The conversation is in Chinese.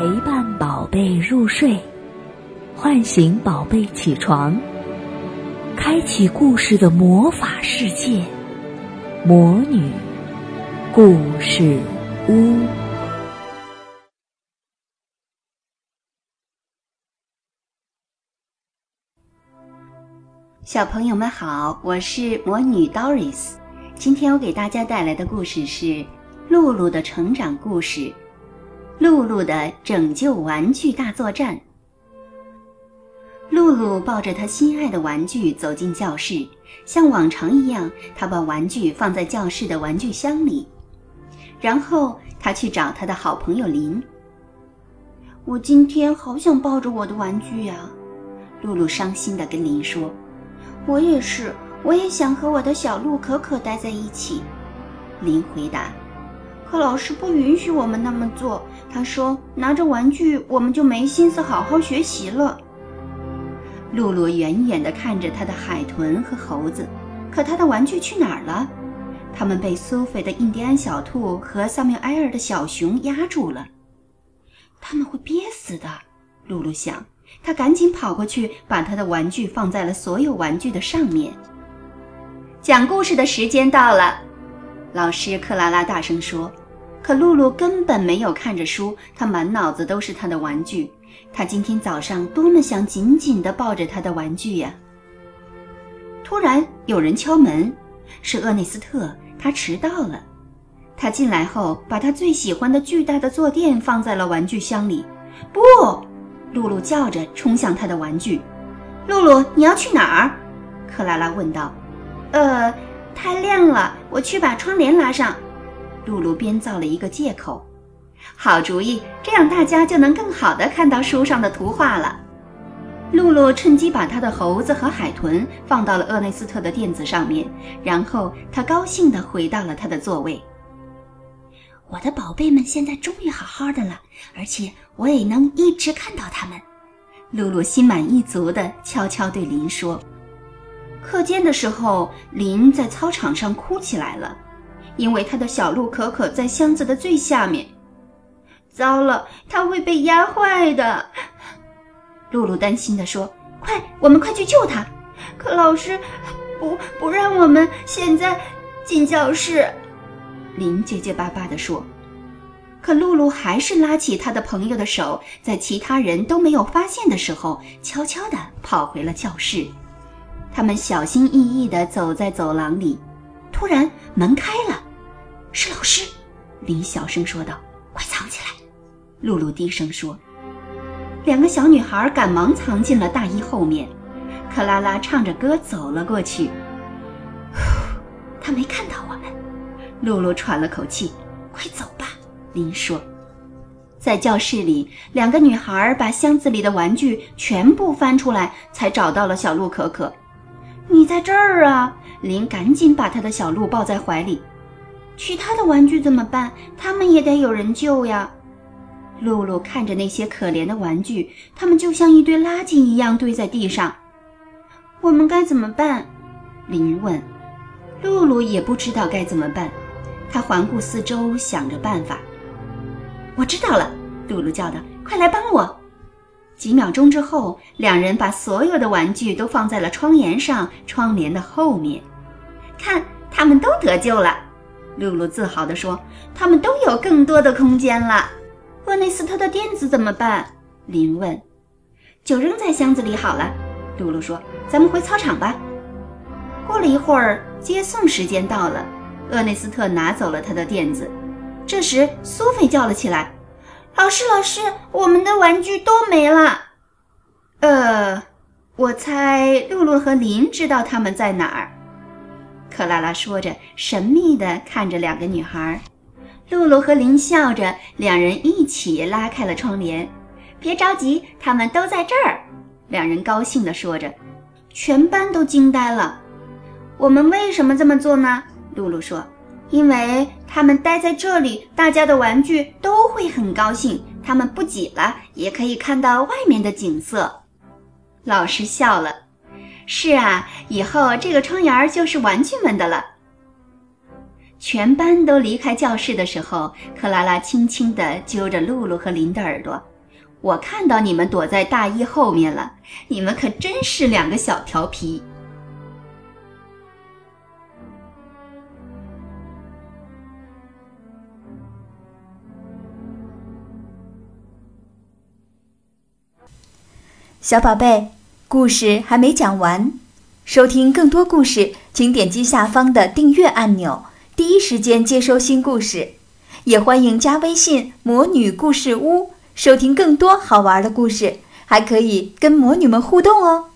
陪伴宝贝入睡，唤醒宝贝起床，开启故事的魔法世界——魔女故事屋。小朋友们好，我是魔女 Doris。今天我给大家带来的故事是露露的成长故事。露露的拯救玩具大作战。露露抱着她心爱的玩具走进教室，像往常一样，她把玩具放在教室的玩具箱里，然后她去找她的好朋友林。我今天好想抱着我的玩具呀，露露伤心地跟林说：“我也是，我也想和我的小鹿可可待在一起。”林回答。可老师不允许我们那么做。他说：“拿着玩具，我们就没心思好好学习了。”露露远远地看着他的海豚和猴子，可他的玩具去哪儿了？他们被苏菲的印第安小兔和萨缪埃尔的小熊压住了。他们会憋死的，露露想。她赶紧跑过去，把她的玩具放在了所有玩具的上面。讲故事的时间到了，老师克拉拉大声说。可露露根本没有看着书，她满脑子都是她的玩具。她今天早上多么想紧紧地抱着她的玩具呀！突然有人敲门，是厄内斯特，他迟到了。他进来后，把他最喜欢的巨大的坐垫放在了玩具箱里。不，露露叫着冲向他的玩具。露露，你要去哪儿？克拉拉问道。呃，太亮了，我去把窗帘拉上。露露编造了一个借口，好主意，这样大家就能更好的看到书上的图画了。露露趁机把她的猴子和海豚放到了厄内斯特的垫子上面，然后她高兴地回到了她的座位。我的宝贝们现在终于好好的了，而且我也能一直看到他们。露露心满意足地悄悄对林说。课间的时候，林在操场上哭起来了。因为他的小鹿可可在箱子的最下面，糟了，它会被压坏的。露露担心地说：“快，我们快去救它！”可老师不不让我们现在进教室。林结结巴巴地说。可露露还是拉起他的朋友的手，在其他人都没有发现的时候，悄悄地跑回了教室。他们小心翼翼地走在走廊里，突然门开了。是老师，林小声说道：“快藏起来。”露露低声说。两个小女孩赶忙藏进了大衣后面。克拉拉唱着歌走了过去。他没看到我们。露露喘了口气：“快走吧。”林说。在教室里，两个女孩把箱子里的玩具全部翻出来，才找到了小鹿可可。你在这儿啊！林赶紧把他的小鹿抱在怀里。其他的玩具怎么办？他们也得有人救呀！露露看着那些可怜的玩具，它们就像一堆垃圾一样堆在地上。我们该怎么办？林问。露露也不知道该怎么办，她环顾四周，想着办法。我知道了，露露叫道：“快来帮我！”几秒钟之后，两人把所有的玩具都放在了窗沿上，窗帘的后面。看，他们都得救了。露露自豪地说：“他们都有更多的空间了。”厄内斯特的垫子怎么办？林问。“就扔在箱子里好了。”露露说。“咱们回操场吧。”过了一会儿，接送时间到了，厄内斯特拿走了他的垫子。这时，苏菲叫了起来：“老师，老师，我们的玩具都没了。”呃，我猜露露和林知道他们在哪儿。克拉拉说着，神秘地看着两个女孩。露露和林笑着，两人一起拉开了窗帘。别着急，他们都在这儿。两人高兴地说着。全班都惊呆了。我们为什么这么做呢？露露说：“因为他们待在这里，大家的玩具都会很高兴。他们不挤了，也可以看到外面的景色。”老师笑了。是啊，以后这个窗沿就是玩具们的了。全班都离开教室的时候，克拉拉轻轻地揪着露露和林的耳朵：“我看到你们躲在大衣后面了，你们可真是两个小调皮。”小宝贝，故事还没讲完，收听更多故事，请点击下方的订阅按钮，第一时间接收新故事。也欢迎加微信“魔女故事屋”，收听更多好玩的故事，还可以跟魔女们互动哦。